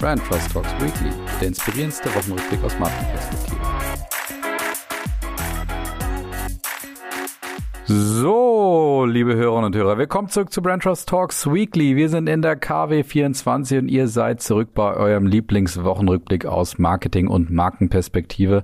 Brand Trust Talks Weekly, der inspirierendste Wochenrückblick aus Markenperspektive. So, liebe Hörerinnen und Hörer, willkommen zurück zu Brand Trust Talks Weekly. Wir sind in der KW 24 und ihr seid zurück bei eurem Lieblingswochenrückblick aus Marketing und Markenperspektive.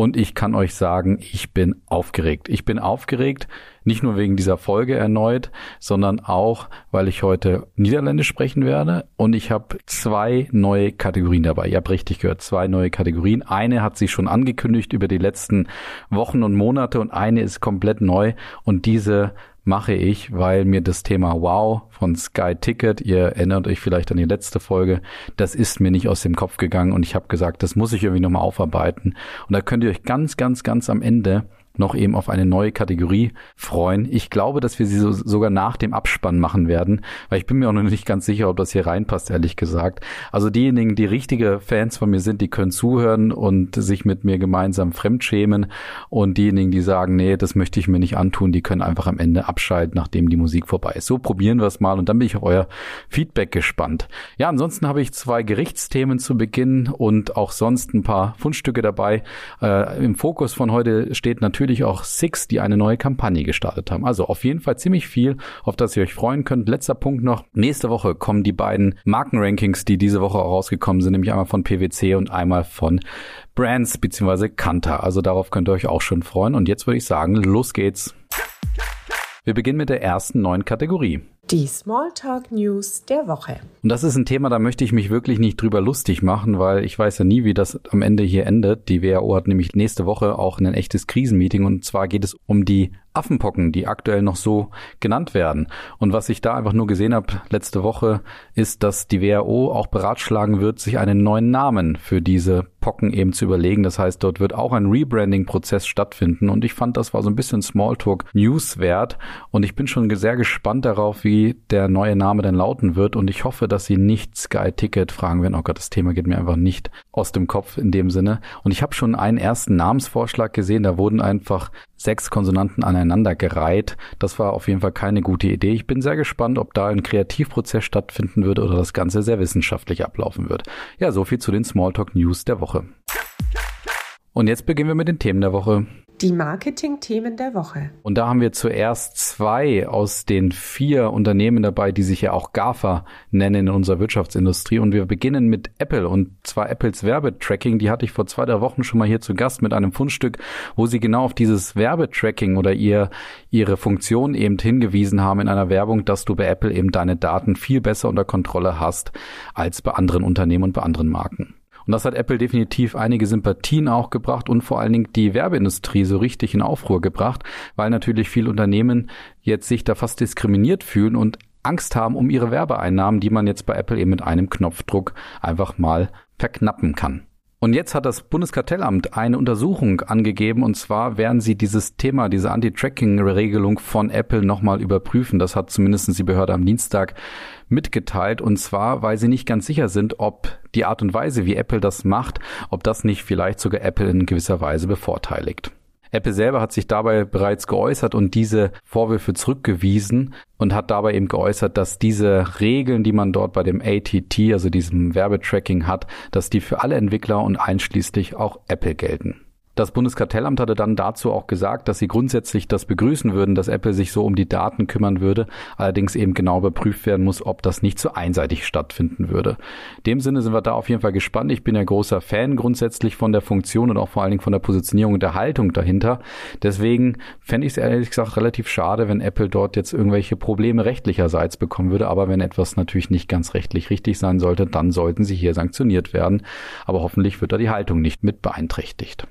Und ich kann euch sagen, ich bin aufgeregt. Ich bin aufgeregt, nicht nur wegen dieser Folge erneut, sondern auch, weil ich heute Niederländisch sprechen werde. Und ich habe zwei neue Kategorien dabei. Ihr habt richtig gehört, zwei neue Kategorien. Eine hat sich schon angekündigt über die letzten Wochen und Monate und eine ist komplett neu. Und diese mache ich, weil mir das Thema Wow von Sky Ticket, ihr erinnert euch vielleicht an die letzte Folge, das ist mir nicht aus dem Kopf gegangen und ich habe gesagt, das muss ich irgendwie nochmal aufarbeiten. Und da könnt ihr euch ganz, ganz, ganz am Ende noch eben auf eine neue Kategorie freuen. Ich glaube, dass wir sie so, sogar nach dem Abspann machen werden, weil ich bin mir auch noch nicht ganz sicher, ob das hier reinpasst, ehrlich gesagt. Also diejenigen, die richtige Fans von mir sind, die können zuhören und sich mit mir gemeinsam fremdschämen und diejenigen, die sagen, nee, das möchte ich mir nicht antun, die können einfach am Ende abschalten, nachdem die Musik vorbei ist. So probieren wir es mal und dann bin ich auf euer Feedback gespannt. Ja, ansonsten habe ich zwei Gerichtsthemen zu Beginn und auch sonst ein paar Fundstücke dabei. Äh, Im Fokus von heute steht natürlich natürlich auch Six, die eine neue Kampagne gestartet haben. Also auf jeden Fall ziemlich viel, auf das ihr euch freuen könnt. Letzter Punkt noch. Nächste Woche kommen die beiden Markenrankings, die diese Woche auch rausgekommen sind, nämlich einmal von PwC und einmal von Brands bzw. Kanter. Also darauf könnt ihr euch auch schon freuen. Und jetzt würde ich sagen, los geht's. Wir beginnen mit der ersten neuen Kategorie. Die Smalltalk News der Woche. Und das ist ein Thema, da möchte ich mich wirklich nicht drüber lustig machen, weil ich weiß ja nie, wie das am Ende hier endet. Die WHO hat nämlich nächste Woche auch ein echtes Krisenmeeting und zwar geht es um die Affenpocken, die aktuell noch so genannt werden. Und was ich da einfach nur gesehen habe letzte Woche, ist, dass die WHO auch beratschlagen wird, sich einen neuen Namen für diese Pocken eben zu überlegen. Das heißt, dort wird auch ein Rebranding-Prozess stattfinden. Und ich fand, das war so ein bisschen Smalltalk-News wert. Und ich bin schon sehr gespannt darauf, wie der neue Name denn lauten wird. Und ich hoffe, dass sie nicht Sky Ticket fragen werden. Oh Gott, das Thema geht mir einfach nicht aus dem Kopf in dem Sinne. Und ich habe schon einen ersten Namensvorschlag gesehen. Da wurden einfach sechs Konsonanten aneinander gereiht. Das war auf jeden Fall keine gute Idee. Ich bin sehr gespannt, ob da ein Kreativprozess stattfinden wird oder das Ganze sehr wissenschaftlich ablaufen wird. Ja, so viel zu den Smalltalk News der Woche. Und jetzt beginnen wir mit den Themen der Woche. Die Marketing-Themen der Woche. Und da haben wir zuerst zwei aus den vier Unternehmen dabei, die sich ja auch GAFA nennen in unserer Wirtschaftsindustrie. Und wir beginnen mit Apple und zwar Apples Werbetracking. Die hatte ich vor zwei, drei Wochen schon mal hier zu Gast mit einem Fundstück, wo sie genau auf dieses Werbetracking oder ihr, ihre Funktion eben hingewiesen haben in einer Werbung, dass du bei Apple eben deine Daten viel besser unter Kontrolle hast als bei anderen Unternehmen und bei anderen Marken. Und das hat Apple definitiv einige Sympathien auch gebracht und vor allen Dingen die Werbeindustrie so richtig in Aufruhr gebracht, weil natürlich viele Unternehmen jetzt sich da fast diskriminiert fühlen und Angst haben um ihre Werbeeinnahmen, die man jetzt bei Apple eben mit einem Knopfdruck einfach mal verknappen kann. Und jetzt hat das Bundeskartellamt eine Untersuchung angegeben und zwar werden sie dieses Thema, diese Anti-Tracking-Regelung von Apple nochmal überprüfen. Das hat zumindest die Behörde am Dienstag mitgeteilt und zwar, weil sie nicht ganz sicher sind, ob die Art und Weise, wie Apple das macht, ob das nicht vielleicht sogar Apple in gewisser Weise bevorteiligt. Apple selber hat sich dabei bereits geäußert und diese Vorwürfe zurückgewiesen und hat dabei eben geäußert, dass diese Regeln, die man dort bei dem ATT, also diesem Werbetracking hat, dass die für alle Entwickler und einschließlich auch Apple gelten. Das Bundeskartellamt hatte dann dazu auch gesagt, dass sie grundsätzlich das begrüßen würden, dass Apple sich so um die Daten kümmern würde, allerdings eben genau überprüft werden muss, ob das nicht zu einseitig stattfinden würde. In dem Sinne sind wir da auf jeden Fall gespannt. Ich bin ja großer Fan grundsätzlich von der Funktion und auch vor allen Dingen von der Positionierung und der Haltung dahinter. Deswegen fände ich es ehrlich gesagt relativ schade, wenn Apple dort jetzt irgendwelche Probleme rechtlicherseits bekommen würde. Aber wenn etwas natürlich nicht ganz rechtlich richtig sein sollte, dann sollten sie hier sanktioniert werden. Aber hoffentlich wird da die Haltung nicht mit beeinträchtigt.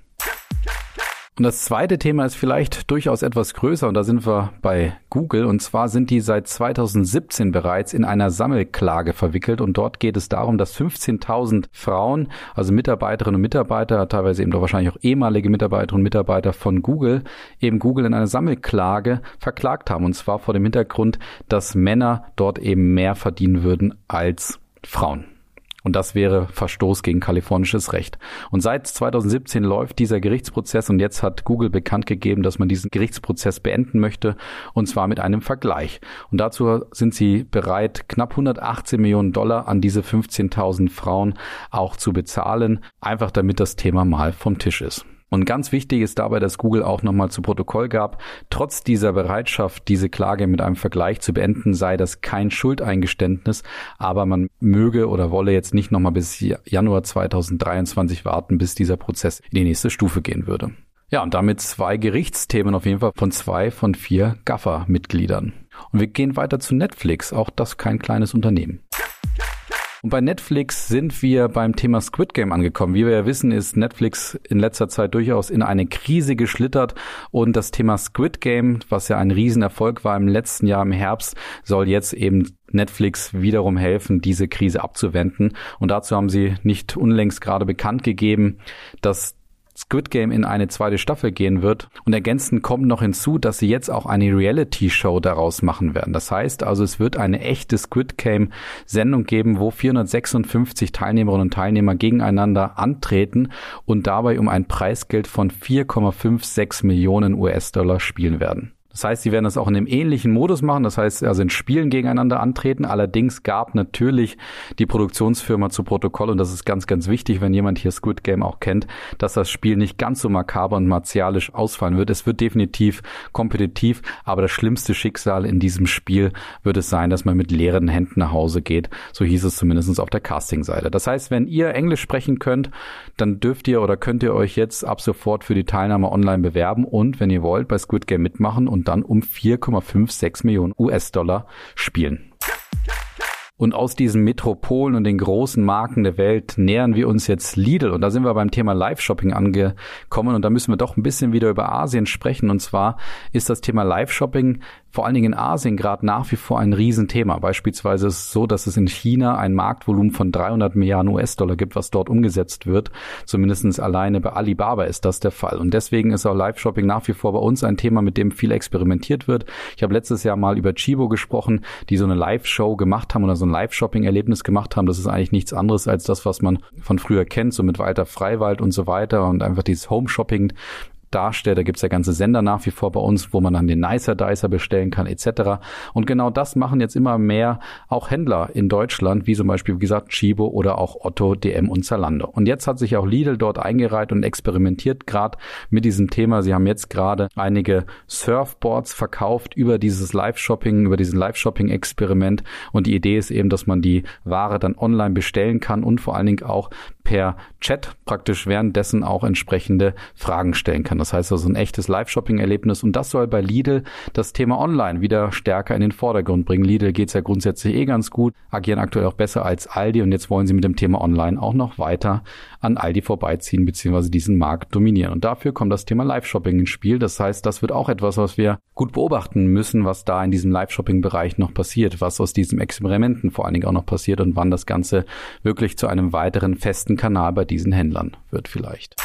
Und das zweite Thema ist vielleicht durchaus etwas größer und da sind wir bei Google. Und zwar sind die seit 2017 bereits in einer Sammelklage verwickelt. Und dort geht es darum, dass 15.000 Frauen, also Mitarbeiterinnen und Mitarbeiter, teilweise eben doch wahrscheinlich auch ehemalige Mitarbeiterinnen und Mitarbeiter von Google, eben Google in einer Sammelklage verklagt haben. Und zwar vor dem Hintergrund, dass Männer dort eben mehr verdienen würden als Frauen. Und das wäre Verstoß gegen kalifornisches Recht. Und seit 2017 läuft dieser Gerichtsprozess und jetzt hat Google bekannt gegeben, dass man diesen Gerichtsprozess beenden möchte und zwar mit einem Vergleich. Und dazu sind sie bereit, knapp 118 Millionen Dollar an diese 15.000 Frauen auch zu bezahlen, einfach damit das Thema mal vom Tisch ist. Und ganz wichtig ist dabei, dass Google auch nochmal zu Protokoll gab, trotz dieser Bereitschaft, diese Klage mit einem Vergleich zu beenden, sei das kein Schuldeingeständnis, aber man möge oder wolle jetzt nicht nochmal bis Januar 2023 warten, bis dieser Prozess in die nächste Stufe gehen würde. Ja, und damit zwei Gerichtsthemen auf jeden Fall von zwei von vier GAFA-Mitgliedern. Und wir gehen weiter zu Netflix, auch das kein kleines Unternehmen. Und bei Netflix sind wir beim Thema Squid Game angekommen. Wie wir ja wissen, ist Netflix in letzter Zeit durchaus in eine Krise geschlittert und das Thema Squid Game, was ja ein Riesenerfolg war im letzten Jahr im Herbst, soll jetzt eben Netflix wiederum helfen, diese Krise abzuwenden. Und dazu haben sie nicht unlängst gerade bekannt gegeben, dass Squid Game in eine zweite Staffel gehen wird. Und ergänzend kommt noch hinzu, dass sie jetzt auch eine Reality-Show daraus machen werden. Das heißt also, es wird eine echte Squid Game-Sendung geben, wo 456 Teilnehmerinnen und Teilnehmer gegeneinander antreten und dabei um ein Preisgeld von 4,56 Millionen US-Dollar spielen werden. Das heißt, sie werden das auch in einem ähnlichen Modus machen. Das heißt, also in Spielen gegeneinander antreten. Allerdings gab natürlich die Produktionsfirma zu Protokoll, und das ist ganz, ganz wichtig, wenn jemand hier Squid Game auch kennt, dass das Spiel nicht ganz so makaber und martialisch ausfallen wird. Es wird definitiv kompetitiv, aber das schlimmste Schicksal in diesem Spiel wird es sein, dass man mit leeren Händen nach Hause geht. So hieß es zumindest auf der Casting-Seite. Das heißt, wenn ihr Englisch sprechen könnt, dann dürft ihr oder könnt ihr euch jetzt ab sofort für die Teilnahme online bewerben und wenn ihr wollt, bei Squid Game mitmachen und dann um 4,56 Millionen US-Dollar spielen. Und aus diesen Metropolen und den großen Marken der Welt nähern wir uns jetzt Lidl. Und da sind wir beim Thema Live-Shopping angekommen. Und da müssen wir doch ein bisschen wieder über Asien sprechen. Und zwar ist das Thema Live-Shopping vor allen Dingen in Asien gerade nach wie vor ein Riesenthema. Beispielsweise ist es so, dass es in China ein Marktvolumen von 300 Milliarden US-Dollar gibt, was dort umgesetzt wird. Zumindestens alleine bei Alibaba ist das der Fall. Und deswegen ist auch Live-Shopping nach wie vor bei uns ein Thema, mit dem viel experimentiert wird. Ich habe letztes Jahr mal über Chibo gesprochen, die so eine Live-Show gemacht haben oder so ein Live-Shopping-Erlebnis gemacht haben. Das ist eigentlich nichts anderes als das, was man von früher kennt, so mit Walter Freiwald und so weiter und einfach dieses Home-Shopping darstellt. Da gibt's ja ganze Sender nach wie vor bei uns, wo man dann den Nicer Dicer bestellen kann etc. Und genau das machen jetzt immer mehr auch Händler in Deutschland, wie zum Beispiel, wie gesagt, Chibo oder auch Otto, DM und Zalando. Und jetzt hat sich auch Lidl dort eingereiht und experimentiert gerade mit diesem Thema. Sie haben jetzt gerade einige Surfboards verkauft über dieses Live-Shopping, über diesen Live-Shopping-Experiment. Und die Idee ist eben, dass man die Ware dann online bestellen kann und vor allen Dingen auch per Chat praktisch währenddessen auch entsprechende Fragen stellen kann. Das heißt also ein echtes Live-Shopping-Erlebnis und das soll bei Lidl das Thema Online wieder stärker in den Vordergrund bringen. Lidl geht's ja grundsätzlich eh ganz gut, agieren aktuell auch besser als Aldi und jetzt wollen sie mit dem Thema Online auch noch weiter an Aldi vorbeiziehen bzw. diesen Markt dominieren. Und dafür kommt das Thema Live-Shopping ins Spiel. Das heißt, das wird auch etwas, was wir gut beobachten müssen, was da in diesem Live-Shopping-Bereich noch passiert, was aus diesen Experimenten vor allen Dingen auch noch passiert und wann das Ganze wirklich zu einem weiteren festen Kanal bei diesen Händlern wird vielleicht.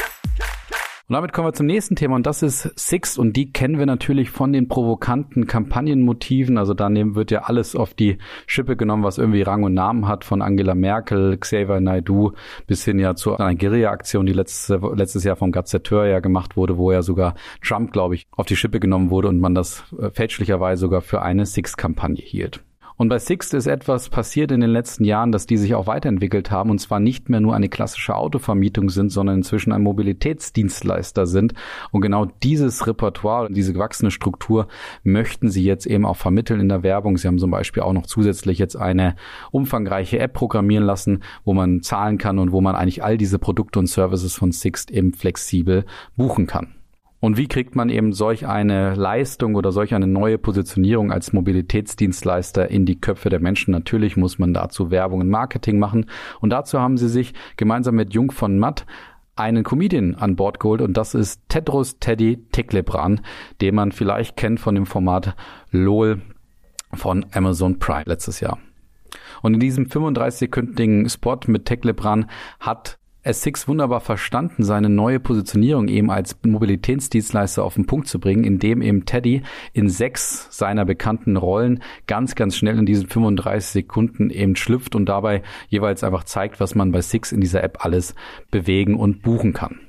Und damit kommen wir zum nächsten Thema und das ist Sixt und die kennen wir natürlich von den provokanten Kampagnenmotiven. Also daneben wird ja alles auf die Schippe genommen, was irgendwie Rang und Namen hat, von Angela Merkel, Xavier Naidu bis hin ja zu einer Guerilla-Aktion, die letzte, letztes Jahr vom Gazetteur ja gemacht wurde, wo ja sogar Trump, glaube ich, auf die Schippe genommen wurde und man das äh, fälschlicherweise sogar für eine Sixt-Kampagne hielt. Und bei Sixt ist etwas passiert in den letzten Jahren, dass die sich auch weiterentwickelt haben und zwar nicht mehr nur eine klassische Autovermietung sind, sondern inzwischen ein Mobilitätsdienstleister sind. Und genau dieses Repertoire und diese gewachsene Struktur möchten sie jetzt eben auch vermitteln in der Werbung. Sie haben zum Beispiel auch noch zusätzlich jetzt eine umfangreiche App programmieren lassen, wo man zahlen kann und wo man eigentlich all diese Produkte und Services von Sixt eben flexibel buchen kann. Und wie kriegt man eben solch eine Leistung oder solch eine neue Positionierung als Mobilitätsdienstleister in die Köpfe der Menschen? Natürlich muss man dazu Werbung und Marketing machen. Und dazu haben sie sich gemeinsam mit Jung von Matt einen Comedian an Bord geholt und das ist Tedros Teddy Teklebran, den man vielleicht kennt von dem Format LOL von Amazon Prime letztes Jahr. Und in diesem 35-sekündigen Spot mit Teklebran hat S6 wunderbar verstanden, seine neue Positionierung eben als Mobilitätsdienstleister auf den Punkt zu bringen, indem eben Teddy in sechs seiner bekannten Rollen ganz, ganz schnell in diesen 35 Sekunden eben schlüpft und dabei jeweils einfach zeigt, was man bei Six in dieser App alles bewegen und buchen kann.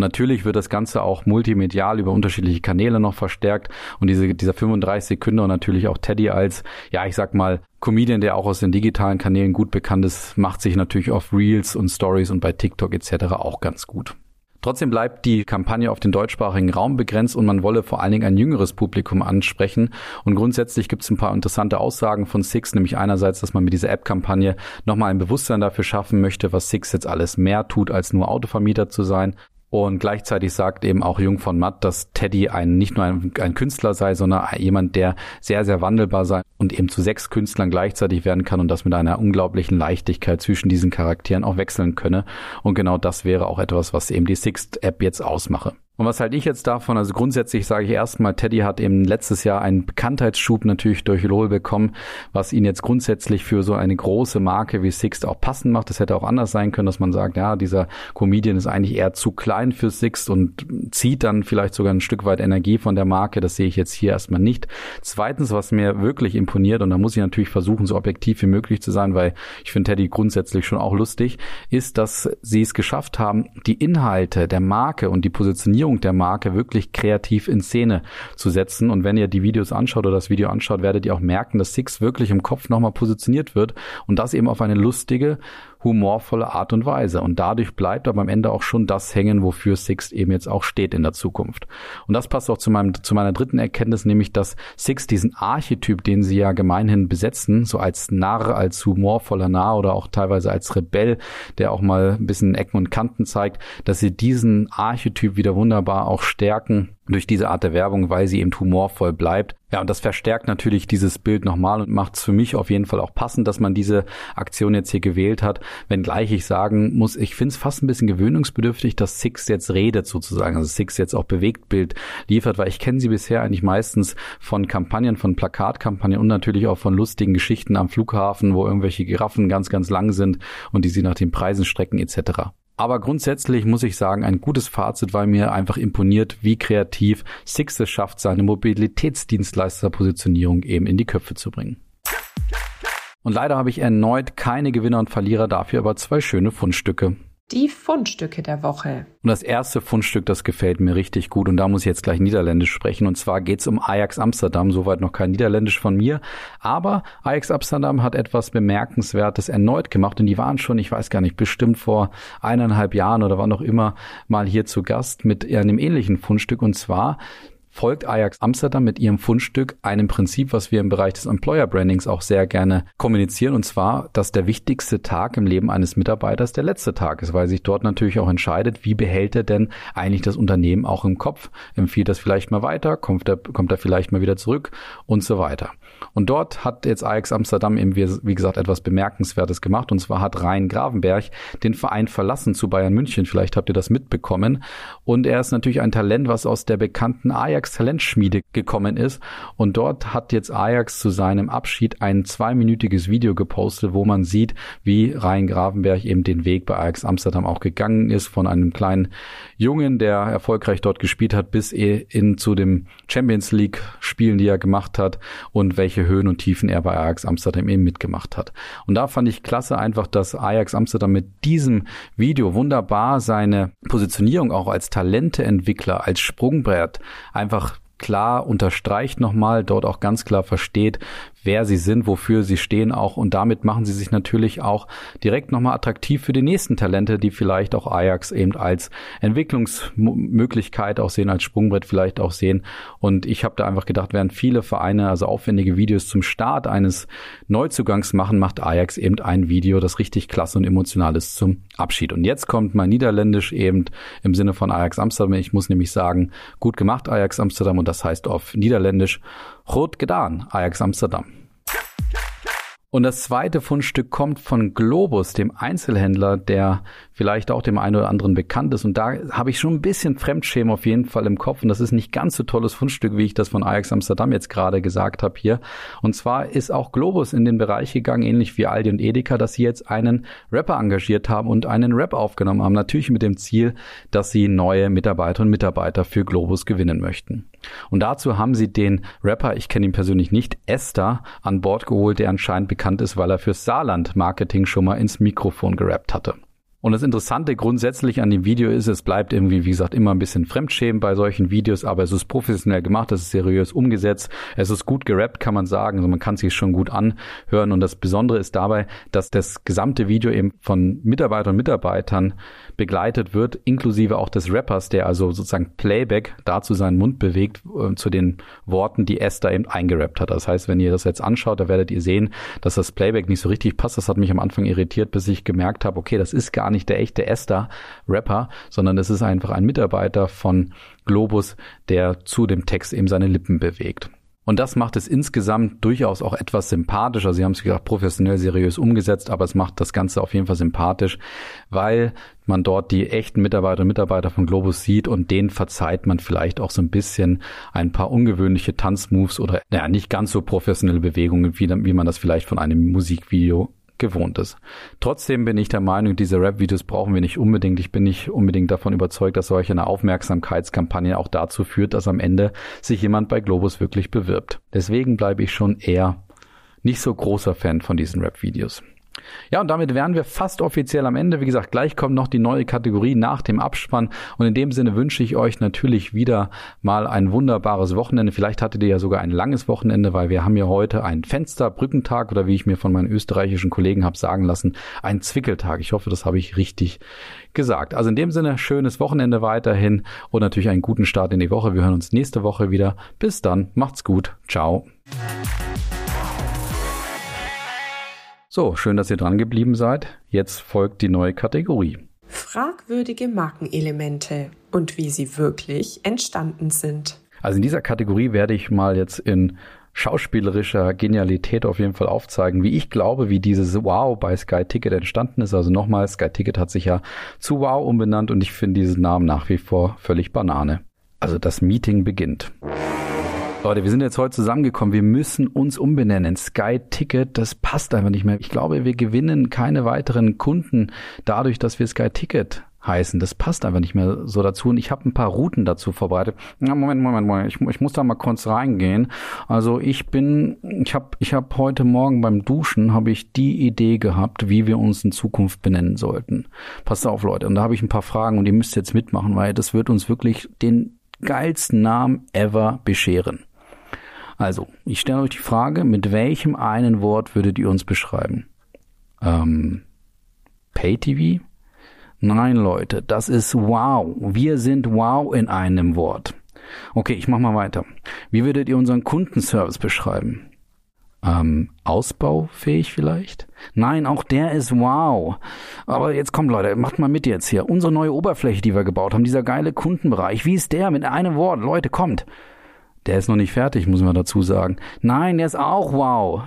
Und natürlich wird das Ganze auch multimedial über unterschiedliche Kanäle noch verstärkt. Und diese, dieser 35 Sekunden und natürlich auch Teddy als, ja, ich sag mal, Comedian, der auch aus den digitalen Kanälen gut bekannt ist, macht sich natürlich auf Reels und Stories und bei TikTok etc. auch ganz gut. Trotzdem bleibt die Kampagne auf den deutschsprachigen Raum begrenzt und man wolle vor allen Dingen ein jüngeres Publikum ansprechen. Und grundsätzlich gibt es ein paar interessante Aussagen von Six, nämlich einerseits, dass man mit dieser App-Kampagne nochmal ein Bewusstsein dafür schaffen möchte, was Six jetzt alles mehr tut, als nur Autovermieter zu sein. Und gleichzeitig sagt eben auch Jung von Matt, dass Teddy ein, nicht nur ein, ein, Künstler sei, sondern jemand, der sehr, sehr wandelbar sei und eben zu sechs Künstlern gleichzeitig werden kann und das mit einer unglaublichen Leichtigkeit zwischen diesen Charakteren auch wechseln könne. Und genau das wäre auch etwas, was eben die Sixt App jetzt ausmache. Und was halte ich jetzt davon? Also grundsätzlich sage ich erstmal, Teddy hat eben letztes Jahr einen Bekanntheitsschub natürlich durch LOL bekommen, was ihn jetzt grundsätzlich für so eine große Marke wie Sixt auch passend macht. Das hätte auch anders sein können, dass man sagt, ja, dieser Comedian ist eigentlich eher zu klein für Sixt und zieht dann vielleicht sogar ein Stück weit Energie von der Marke. Das sehe ich jetzt hier erstmal nicht. Zweitens, was mir wirklich imponiert, und da muss ich natürlich versuchen, so objektiv wie möglich zu sein, weil ich finde Teddy grundsätzlich schon auch lustig, ist, dass sie es geschafft haben, die Inhalte der Marke und die Positionierung Positionierung der Marke wirklich kreativ in Szene zu setzen. Und wenn ihr die Videos anschaut oder das Video anschaut, werdet ihr auch merken, dass Six wirklich im Kopf nochmal positioniert wird und das eben auf eine lustige humorvolle Art und Weise. Und dadurch bleibt aber am Ende auch schon das hängen, wofür Sixt eben jetzt auch steht in der Zukunft. Und das passt auch zu, meinem, zu meiner dritten Erkenntnis, nämlich dass Sixt diesen Archetyp, den sie ja gemeinhin besetzen, so als Narr, als humorvoller Narr oder auch teilweise als Rebell, der auch mal ein bisschen Ecken und Kanten zeigt, dass sie diesen Archetyp wieder wunderbar auch stärken durch diese Art der Werbung, weil sie eben humorvoll bleibt. Ja, und das verstärkt natürlich dieses Bild nochmal und macht es für mich auf jeden Fall auch passend, dass man diese Aktion jetzt hier gewählt hat. Wenngleich ich sagen muss, ich finde es fast ein bisschen gewöhnungsbedürftig, dass Six jetzt redet sozusagen, also Six jetzt auch Bewegtbild liefert, weil ich kenne sie bisher eigentlich meistens von Kampagnen, von Plakatkampagnen und natürlich auch von lustigen Geschichten am Flughafen, wo irgendwelche Giraffen ganz, ganz lang sind und die sie nach den Preisen strecken etc. Aber grundsätzlich muss ich sagen, ein gutes Fazit, weil mir einfach imponiert, wie kreativ Six es schafft, seine Mobilitätsdienstleisterpositionierung eben in die Köpfe zu bringen. Und leider habe ich erneut keine Gewinner und Verlierer, dafür aber zwei schöne Fundstücke. Die Fundstücke der Woche. Und das erste Fundstück, das gefällt mir richtig gut und da muss ich jetzt gleich Niederländisch sprechen. Und zwar geht's um Ajax Amsterdam, soweit noch kein Niederländisch von mir. Aber Ajax Amsterdam hat etwas Bemerkenswertes erneut gemacht und die waren schon, ich weiß gar nicht, bestimmt vor eineinhalb Jahren oder wann auch immer mal hier zu Gast mit einem ähnlichen Fundstück. Und zwar folgt Ajax Amsterdam mit ihrem Fundstück einem Prinzip, was wir im Bereich des Employer Brandings auch sehr gerne kommunizieren, und zwar, dass der wichtigste Tag im Leben eines Mitarbeiters der letzte Tag ist, weil sich dort natürlich auch entscheidet, wie behält er denn eigentlich das Unternehmen auch im Kopf, empfiehlt das vielleicht mal weiter, kommt er, kommt er vielleicht mal wieder zurück und so weiter. Und dort hat jetzt Ajax Amsterdam eben, wie gesagt, etwas Bemerkenswertes gemacht. Und zwar hat Rhein Gravenberg den Verein verlassen zu Bayern München. Vielleicht habt ihr das mitbekommen. Und er ist natürlich ein Talent, was aus der bekannten Ajax Talentschmiede gekommen ist. Und dort hat jetzt Ajax zu seinem Abschied ein zweiminütiges Video gepostet, wo man sieht, wie Rhein Gravenberg eben den Weg bei Ajax Amsterdam auch gegangen ist von einem kleinen Jungen, der erfolgreich dort gespielt hat, bis in zu dem Champions League Spielen, die er gemacht hat und welche welche Höhen und Tiefen er bei Ajax Amsterdam eben mitgemacht hat. Und da fand ich klasse einfach, dass Ajax Amsterdam mit diesem Video wunderbar seine Positionierung auch als Talenteentwickler, als Sprungbrett einfach klar unterstreicht nochmal, dort auch ganz klar versteht, wer sie sind, wofür sie stehen auch und damit machen sie sich natürlich auch direkt nochmal attraktiv für die nächsten Talente, die vielleicht auch Ajax eben als Entwicklungsmöglichkeit auch sehen, als Sprungbrett vielleicht auch sehen und ich habe da einfach gedacht, während viele Vereine also aufwendige Videos zum Start eines Neuzugangs machen, macht Ajax eben ein Video, das richtig klasse und emotional ist zum Abschied. Und jetzt kommt mein Niederländisch eben im Sinne von Ajax Amsterdam. Ich muss nämlich sagen, gut gemacht Ajax Amsterdam und das heißt auf Niederländisch Rot getan, Ajax Amsterdam. Und das zweite Fundstück kommt von Globus, dem Einzelhändler, der vielleicht auch dem einen oder anderen bekannt ist. Und da habe ich schon ein bisschen Fremdschämen auf jeden Fall im Kopf. Und das ist nicht ganz so tolles Fundstück, wie ich das von Ajax Amsterdam jetzt gerade gesagt habe hier. Und zwar ist auch Globus in den Bereich gegangen, ähnlich wie Aldi und Edeka, dass sie jetzt einen Rapper engagiert haben und einen Rap aufgenommen haben. Natürlich mit dem Ziel, dass sie neue Mitarbeiterinnen und Mitarbeiter für Globus gewinnen möchten. Und dazu haben sie den Rapper, ich kenne ihn persönlich nicht, Esther, an Bord geholt, der anscheinend bekannt ist, weil er fürs Saarland-Marketing schon mal ins Mikrofon gerappt hatte. Und das Interessante grundsätzlich an dem Video ist, es bleibt irgendwie, wie gesagt, immer ein bisschen Fremdschämen bei solchen Videos, aber es ist professionell gemacht, es ist seriös umgesetzt, es ist gut gerappt, kann man sagen, also man kann sich schon gut anhören und das Besondere ist dabei, dass das gesamte Video eben von Mitarbeitern und Mitarbeitern begleitet wird, inklusive auch des Rappers, der also sozusagen Playback dazu seinen Mund bewegt, äh, zu den Worten, die Esther eben eingerappt hat. Das heißt, wenn ihr das jetzt anschaut, da werdet ihr sehen, dass das Playback nicht so richtig passt. Das hat mich am Anfang irritiert, bis ich gemerkt habe, okay, das ist gar nicht der echte Esther-Rapper, sondern es ist einfach ein Mitarbeiter von Globus, der zu dem Text eben seine Lippen bewegt. Und das macht es insgesamt durchaus auch etwas sympathischer. Sie haben es, gesagt, professionell, seriös umgesetzt, aber es macht das Ganze auf jeden Fall sympathisch, weil man dort die echten Mitarbeiter und Mitarbeiter von Globus sieht und denen verzeiht man vielleicht auch so ein bisschen ein paar ungewöhnliche Tanzmoves oder naja, nicht ganz so professionelle Bewegungen, wie, wie man das vielleicht von einem Musikvideo gewohnt ist. Trotzdem bin ich der Meinung, diese Rap-Videos brauchen wir nicht unbedingt. Ich bin nicht unbedingt davon überzeugt, dass solch eine Aufmerksamkeitskampagne auch dazu führt, dass am Ende sich jemand bei Globus wirklich bewirbt. Deswegen bleibe ich schon eher nicht so großer Fan von diesen Rap-Videos. Ja, und damit wären wir fast offiziell am Ende. Wie gesagt, gleich kommt noch die neue Kategorie nach dem Abspann. Und in dem Sinne wünsche ich euch natürlich wieder mal ein wunderbares Wochenende. Vielleicht hattet ihr ja sogar ein langes Wochenende, weil wir haben ja heute einen Fensterbrückentag oder wie ich mir von meinen österreichischen Kollegen habe sagen lassen, einen Zwickeltag. Ich hoffe, das habe ich richtig gesagt. Also in dem Sinne, schönes Wochenende weiterhin und natürlich einen guten Start in die Woche. Wir hören uns nächste Woche wieder. Bis dann, macht's gut. Ciao. So, schön, dass ihr dran geblieben seid. Jetzt folgt die neue Kategorie. Fragwürdige Markenelemente und wie sie wirklich entstanden sind. Also in dieser Kategorie werde ich mal jetzt in schauspielerischer Genialität auf jeden Fall aufzeigen, wie ich glaube, wie dieses Wow bei Sky Ticket entstanden ist. Also nochmal, Sky Ticket hat sich ja zu Wow umbenannt und ich finde diesen Namen nach wie vor völlig Banane. Also das Meeting beginnt. Leute, wir sind jetzt heute zusammengekommen. Wir müssen uns umbenennen. Sky Ticket, das passt einfach nicht mehr. Ich glaube, wir gewinnen keine weiteren Kunden dadurch, dass wir Sky Ticket heißen. Das passt einfach nicht mehr so dazu. Und ich habe ein paar Routen dazu vorbereitet. Ja, Moment, Moment, Moment. Ich, ich muss da mal kurz reingehen. Also ich bin, ich habe ich hab heute Morgen beim Duschen habe ich die Idee gehabt, wie wir uns in Zukunft benennen sollten. Passt auf, Leute. Und da habe ich ein paar Fragen und ihr müsst jetzt mitmachen, weil das wird uns wirklich den geilsten Namen ever bescheren. Also, ich stelle euch die Frage, mit welchem einen Wort würdet ihr uns beschreiben? Ähm, Pay-TV? Nein, Leute, das ist wow. Wir sind wow in einem Wort. Okay, ich mach mal weiter. Wie würdet ihr unseren Kundenservice beschreiben? Ähm, ausbaufähig vielleicht? Nein, auch der ist wow. Aber jetzt kommt Leute, macht mal mit jetzt hier. Unsere neue Oberfläche, die wir gebaut haben, dieser geile Kundenbereich. Wie ist der mit einem Wort? Leute, kommt. Der ist noch nicht fertig, muss man dazu sagen. Nein, der ist auch wow.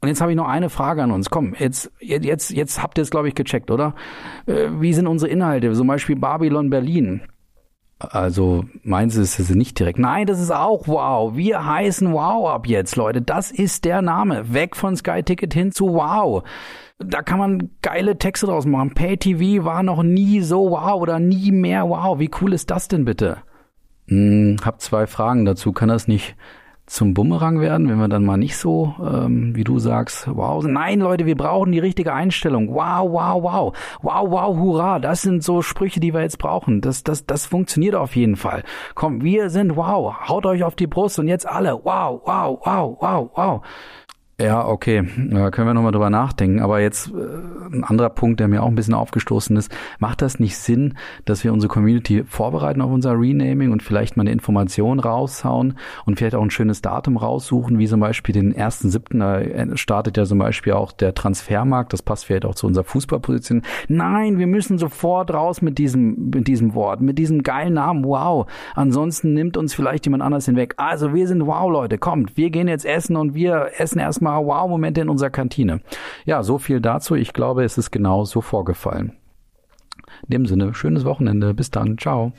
Und jetzt habe ich noch eine Frage an uns. Komm, jetzt, jetzt, jetzt habt ihr es, glaube ich, gecheckt, oder? Äh, wie sind unsere Inhalte? Zum Beispiel Babylon Berlin. Also meins ist es nicht direkt. Nein, das ist auch wow. Wir heißen wow ab jetzt, Leute. Das ist der Name. Weg von Sky Ticket hin zu wow. Da kann man geile Texte draus machen. Pay TV war noch nie so wow oder nie mehr wow. Wie cool ist das denn bitte? Hm, hab zwei Fragen dazu. Kann das nicht zum Bumerang werden, wenn wir dann mal nicht so, ähm, wie du sagst, wow, nein Leute, wir brauchen die richtige Einstellung. Wow, wow, wow, wow, wow, hurra. Das sind so Sprüche, die wir jetzt brauchen. Das, das, das funktioniert auf jeden Fall. Komm, wir sind wow. Haut euch auf die Brust und jetzt alle wow, wow, wow, wow, wow. Ja, okay, da können wir nochmal drüber nachdenken. Aber jetzt äh, ein anderer Punkt, der mir auch ein bisschen aufgestoßen ist. Macht das nicht Sinn, dass wir unsere Community vorbereiten auf unser Renaming und vielleicht mal eine Information raushauen und vielleicht auch ein schönes Datum raussuchen, wie zum Beispiel den ersten siebten, da startet ja zum Beispiel auch der Transfermarkt. Das passt vielleicht auch zu unserer Fußballposition. Nein, wir müssen sofort raus mit diesem, mit diesem Wort, mit diesem geilen Namen. Wow. Ansonsten nimmt uns vielleicht jemand anders hinweg. Also wir sind wow, Leute. Kommt, wir gehen jetzt essen und wir essen erstmal mal Wow-Momente in unserer Kantine. Ja, so viel dazu. Ich glaube, es ist genau so vorgefallen. In dem Sinne, schönes Wochenende. Bis dann. Ciao.